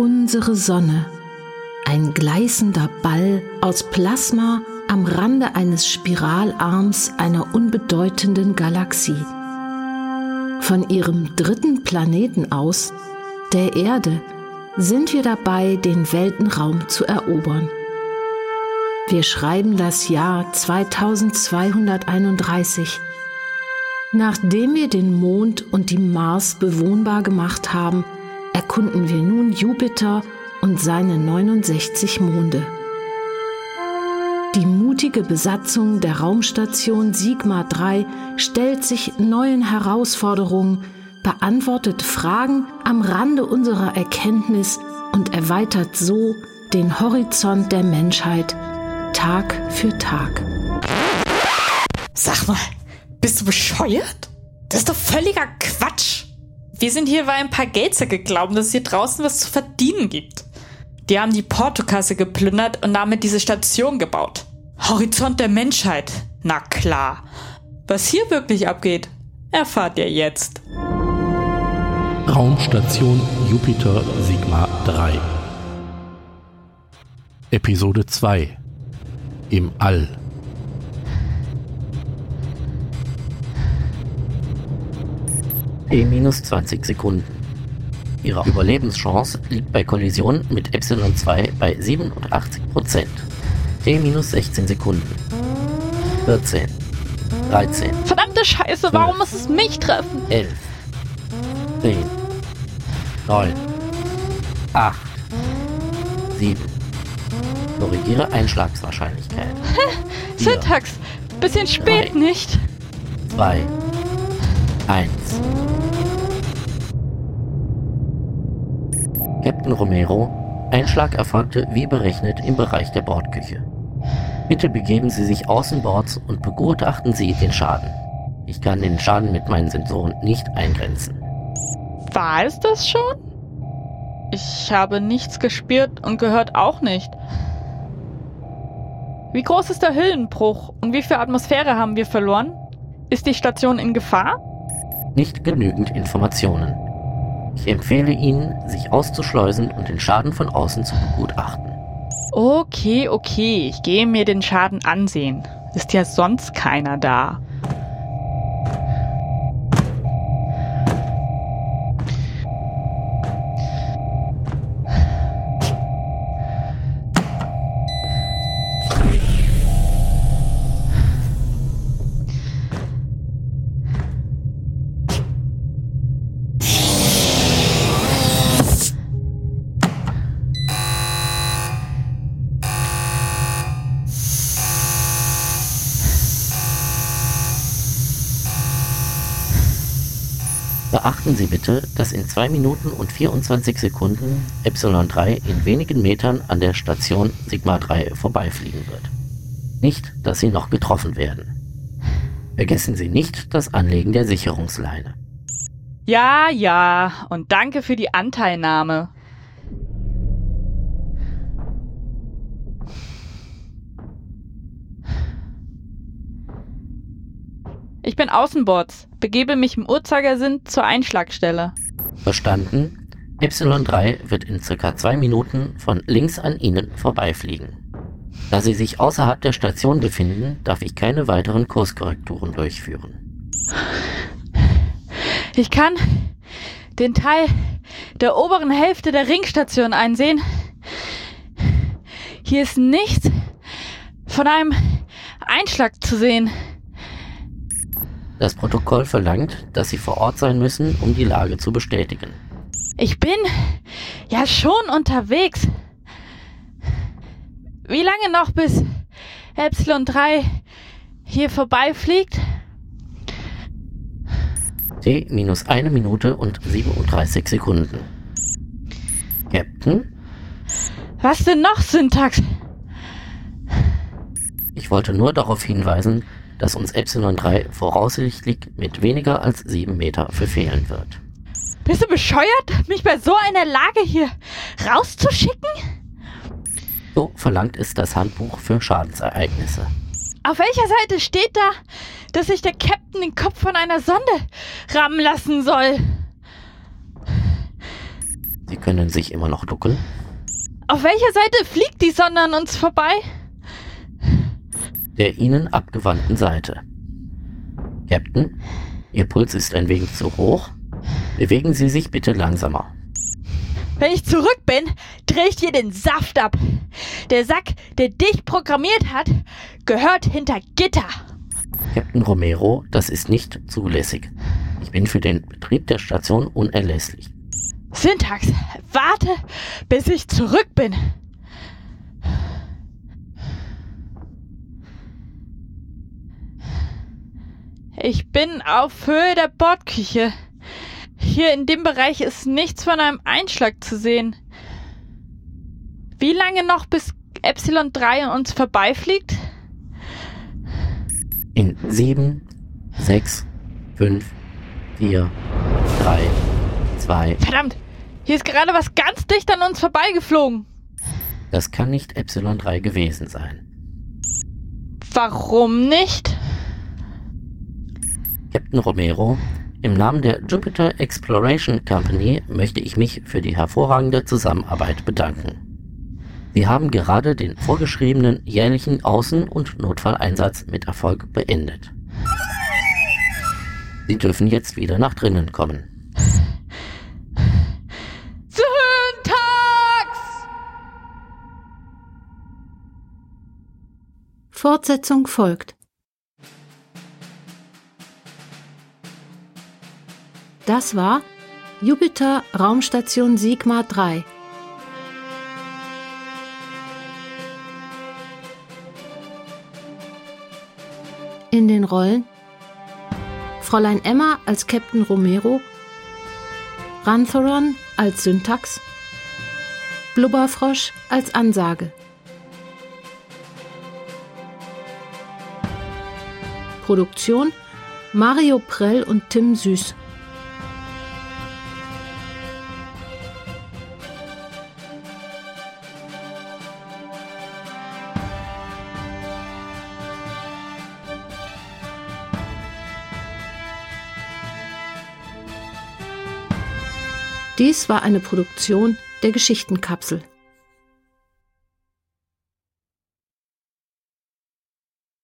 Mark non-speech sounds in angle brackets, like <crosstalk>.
Unsere Sonne, ein gleißender Ball aus Plasma am Rande eines Spiralarms einer unbedeutenden Galaxie. Von ihrem dritten Planeten aus, der Erde, sind wir dabei, den Weltenraum zu erobern. Wir schreiben das Jahr 2231. Nachdem wir den Mond und die Mars bewohnbar gemacht haben, erkunden wir nun Jupiter und seine 69 Monde. Die mutige Besatzung der Raumstation Sigma 3 stellt sich neuen Herausforderungen, beantwortet Fragen am Rande unserer Erkenntnis und erweitert so den Horizont der Menschheit Tag für Tag. Sag mal, bist du bescheuert? Das ist doch völliger Quatsch. Wir sind hier, weil ein paar Geldsäcke glauben, dass es hier draußen was zu verdienen gibt. Die haben die Portokasse geplündert und damit diese Station gebaut. Horizont der Menschheit. Na klar. Was hier wirklich abgeht, erfahrt ihr jetzt. Raumstation Jupiter Sigma 3 Episode 2 im All. Minus 20 Sekunden. Ihre Überlebenschance liegt bei Kollision mit Y2 bei 87%. T minus 16 Sekunden. 14. 13. Verdammte Scheiße, 12, warum muss es mich treffen? 11. 10. 9. 8. 7. Korrigiere Einschlagswahrscheinlichkeit. <laughs> Syntax, bisschen spät, drei, nicht? 2, 1. Captain Romero, Einschlag erfolgte wie berechnet im Bereich der Bordküche. Bitte begeben Sie sich außenbords und begutachten Sie den Schaden. Ich kann den Schaden mit meinen Sensoren nicht eingrenzen. War es das schon? Ich habe nichts gespürt und gehört auch nicht. Wie groß ist der Hüllenbruch und wie viel Atmosphäre haben wir verloren? Ist die Station in Gefahr? Nicht genügend Informationen. Ich empfehle Ihnen, sich auszuschleusen und den Schaden von außen zu begutachten. Okay, okay, ich gehe mir den Schaden ansehen. Ist ja sonst keiner da. Beachten Sie bitte, dass in 2 Minuten und 24 Sekunden Y3 in wenigen Metern an der Station Sigma 3 vorbeifliegen wird. Nicht, dass Sie noch getroffen werden. Vergessen Sie nicht das Anlegen der Sicherungsleine. Ja, ja, und danke für die Anteilnahme. Ich bin Außenbords, begebe mich im Uhrzeigersinn zur Einschlagstelle. Verstanden. Y3 wird in circa zwei Minuten von links an Ihnen vorbeifliegen. Da Sie sich außerhalb der Station befinden, darf ich keine weiteren Kurskorrekturen durchführen. Ich kann den Teil der oberen Hälfte der Ringstation einsehen. Hier ist nichts von einem Einschlag zu sehen. Das Protokoll verlangt, dass Sie vor Ort sein müssen, um die Lage zu bestätigen. Ich bin ja schon unterwegs. Wie lange noch bis Epsilon 3 hier vorbeifliegt? T minus eine Minute und 37 Sekunden. Captain? Was denn noch, Syntax? Ich wollte nur darauf hinweisen, dass uns Epsilon 3 voraussichtlich mit weniger als 7 Meter verfehlen wird. Bist du bescheuert, mich bei so einer Lage hier rauszuschicken? So verlangt es das Handbuch für Schadensereignisse. Auf welcher Seite steht da, dass sich der Captain den Kopf von einer Sonde rammen lassen soll? Sie können sich immer noch duckeln. Auf welcher Seite fliegt die Sonne an uns vorbei? Der Ihnen abgewandten Seite. Captain, Ihr Puls ist ein wenig zu hoch. Bewegen Sie sich bitte langsamer. Wenn ich zurück bin, drehe ich dir den Saft ab. Der Sack, der dich programmiert hat, gehört hinter Gitter. Captain Romero, das ist nicht zulässig. Ich bin für den Betrieb der Station unerlässlich. Syntax, warte, bis ich zurück bin. Ich bin auf Höhe der Bordküche. Hier in dem Bereich ist nichts von einem Einschlag zu sehen. Wie lange noch bis Epsilon 3 an uns vorbeifliegt? In 7, 6, 5, 4, 3, 2. Verdammt, hier ist gerade was ganz dicht an uns vorbeigeflogen. Das kann nicht Epsilon 3 gewesen sein. Warum nicht? Captain Romero, im Namen der Jupiter Exploration Company möchte ich mich für die hervorragende Zusammenarbeit bedanken. Sie haben gerade den vorgeschriebenen jährlichen Außen- und Notfalleinsatz mit Erfolg beendet. Sie dürfen jetzt wieder nach drinnen kommen. Syntax! Fortsetzung folgt. Das war Jupiter Raumstation Sigma 3. In den Rollen Fräulein Emma als Captain Romero, Rantheron als Syntax, Blubberfrosch als Ansage. Produktion Mario Prell und Tim Süß. Dies war eine Produktion der Geschichtenkapsel.